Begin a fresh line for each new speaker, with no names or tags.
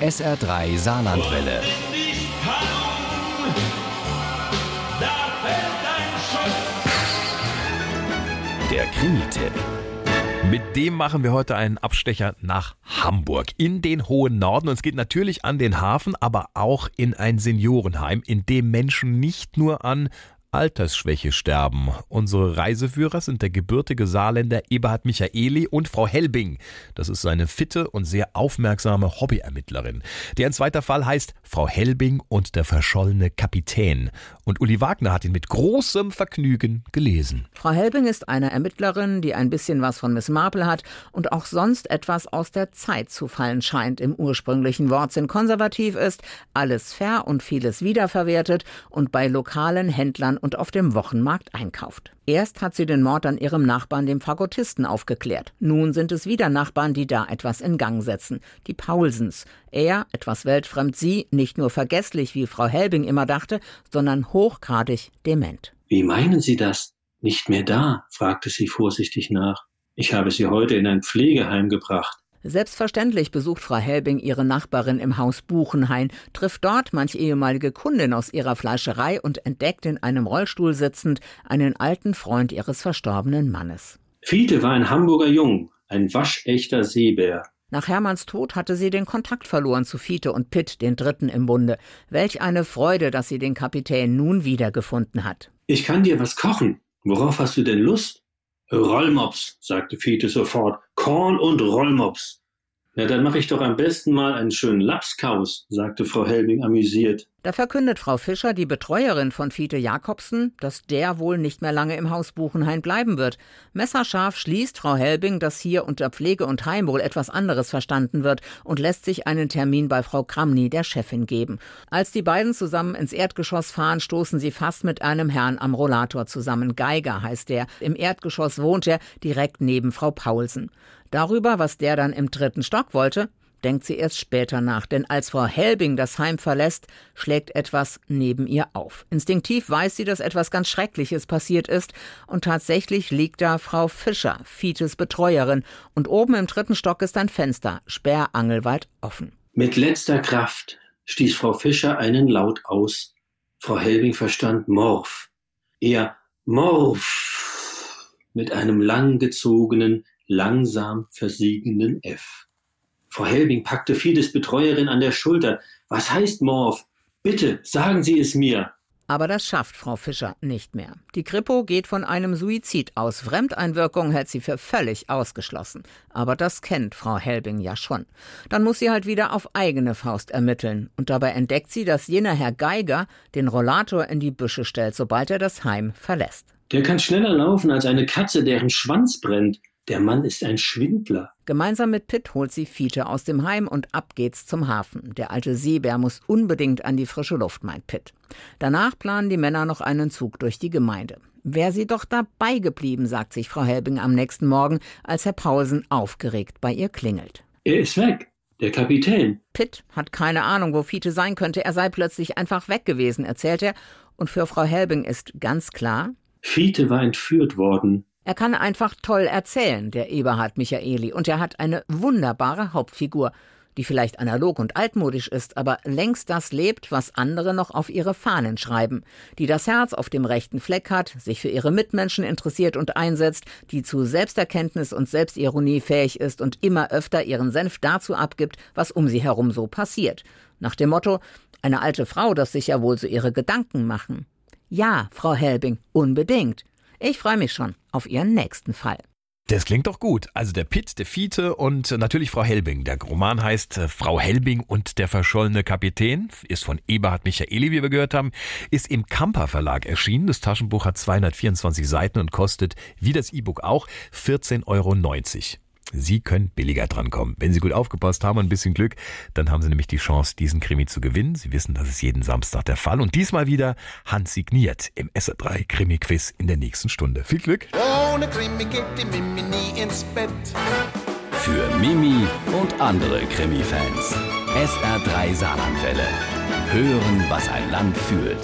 SR3 Saarlandwelle. Der Krimi-Tipp.
Mit dem machen wir heute einen Abstecher nach Hamburg in den hohen Norden. Und es geht natürlich an den Hafen, aber auch in ein Seniorenheim, in dem Menschen nicht nur an Altersschwäche sterben. Unsere Reiseführer sind der gebürtige Saarländer Eberhard Michaeli und Frau Helbing. Das ist seine fitte und sehr aufmerksame Hobbyermittlerin. Deren zweiter Fall heißt Frau Helbing und der verschollene Kapitän. Und Uli Wagner hat ihn mit großem Vergnügen gelesen.
Frau Helbing ist eine Ermittlerin, die ein bisschen was von Miss Marple hat und auch sonst etwas aus der Zeit zu fallen scheint. Im ursprünglichen Wortsinn konservativ ist, alles fair und vieles wiederverwertet und bei lokalen Händlern und auf dem Wochenmarkt einkauft. Erst hat sie den Mord an ihrem Nachbarn, dem Fagottisten, aufgeklärt. Nun sind es wieder Nachbarn, die da etwas in Gang setzen. Die Paulsens. Er, etwas weltfremd, sie, nicht nur vergesslich, wie Frau Helbing immer dachte, sondern hochgradig dement.
Wie meinen Sie das? Nicht mehr da? fragte sie vorsichtig nach. Ich habe sie heute in ein Pflegeheim gebracht.
Selbstverständlich besucht Frau Helbing ihre Nachbarin im Haus Buchenhain, trifft dort manch ehemalige Kundin aus ihrer Fleischerei und entdeckt in einem Rollstuhl sitzend einen alten Freund ihres verstorbenen Mannes.
Fiete war ein Hamburger Jung, ein waschechter Seebär.
Nach Hermanns Tod hatte sie den Kontakt verloren zu Fiete und Pitt, den Dritten im Bunde. Welch eine Freude, dass sie den Kapitän nun wiedergefunden hat.
Ich kann dir was kochen. Worauf hast du denn Lust? Rollmops, sagte Fiete sofort. Korn und Rollmops. Na, dann mache ich doch am besten mal einen schönen Lapskaus, sagte Frau Helbing amüsiert.
Da verkündet Frau Fischer, die Betreuerin von Fiete Jakobsen, dass der wohl nicht mehr lange im Haus Buchenhain bleiben wird. Messerscharf schließt Frau Helbing, dass hier unter Pflege und Heim wohl etwas anderes verstanden wird und lässt sich einen Termin bei Frau Kramny, der Chefin, geben. Als die beiden zusammen ins Erdgeschoss fahren, stoßen sie fast mit einem Herrn am Rollator zusammen. Geiger heißt der. Im Erdgeschoss wohnt er direkt neben Frau Paulsen. Darüber, was der dann im dritten Stock wollte, denkt sie erst später nach, denn als Frau Helbing das Heim verlässt, schlägt etwas neben ihr auf. Instinktiv weiß sie, dass etwas ganz Schreckliches passiert ist, und tatsächlich liegt da Frau Fischer, Fietes Betreuerin, und oben im dritten Stock ist ein Fenster, sperrangelweit offen.
Mit letzter Kraft stieß Frau Fischer einen Laut aus. Frau Helbing verstand Morph. Eher Morph mit einem langgezogenen, langsam versiegenden F. Frau Helbing packte Fides Betreuerin an der Schulter. Was heißt Morph? Bitte, sagen Sie es mir.
Aber das schafft Frau Fischer nicht mehr. Die Kripo geht von einem Suizid aus. Fremdeinwirkung hält sie für völlig ausgeschlossen. Aber das kennt Frau Helbing ja schon. Dann muss sie halt wieder auf eigene Faust ermitteln. Und dabei entdeckt sie, dass jener Herr Geiger den Rollator in die Büsche stellt, sobald er das Heim verlässt.
Der kann schneller laufen als eine Katze, deren Schwanz brennt. Der Mann ist ein Schwindler.
Gemeinsam mit Pitt holt sie Fiete aus dem Heim und ab geht's zum Hafen. Der alte Seebär muss unbedingt an die frische Luft, meint Pitt. Danach planen die Männer noch einen Zug durch die Gemeinde. Wäre sie doch dabei geblieben, sagt sich Frau Helbing am nächsten Morgen, als Herr Pausen aufgeregt bei ihr klingelt.
Er ist weg. Der Kapitän.
Pitt hat keine Ahnung, wo Fiete sein könnte. Er sei plötzlich einfach weg gewesen, erzählt er. Und für Frau Helbing ist ganz klar.
Fiete war entführt worden.
Er kann einfach toll erzählen, der Eberhard Michaeli, und er hat eine wunderbare Hauptfigur, die vielleicht analog und altmodisch ist, aber längst das lebt, was andere noch auf ihre Fahnen schreiben, die das Herz auf dem rechten Fleck hat, sich für ihre Mitmenschen interessiert und einsetzt, die zu Selbsterkenntnis und Selbstironie fähig ist und immer öfter ihren Senf dazu abgibt, was um sie herum so passiert. Nach dem Motto, eine alte Frau darf sich ja wohl so ihre Gedanken machen. Ja, Frau Helbing, unbedingt. Ich freue mich schon auf Ihren nächsten Fall.
Das klingt doch gut. Also der Pitt, der Fiete und natürlich Frau Helbing. Der Roman heißt äh, Frau Helbing und der verschollene Kapitän, ist von Eberhard Michaeli, wie wir gehört haben, ist im Kamper Verlag erschienen. Das Taschenbuch hat 224 Seiten und kostet, wie das E-Book auch, 14,90 Euro. Sie können billiger drankommen. Wenn Sie gut aufgepasst haben und ein bisschen Glück, dann haben Sie nämlich die Chance, diesen Krimi zu gewinnen. Sie wissen, das ist jeden Samstag der Fall. Und diesmal wieder handsigniert im SR3 Krimi-Quiz in der nächsten Stunde. Viel Glück!
Ohne Krimi geht die Mimi nie ins Bett. Für Mimi und andere Krimi-Fans. SR3 Saarlandwelle. Hören, was ein Land fühlt.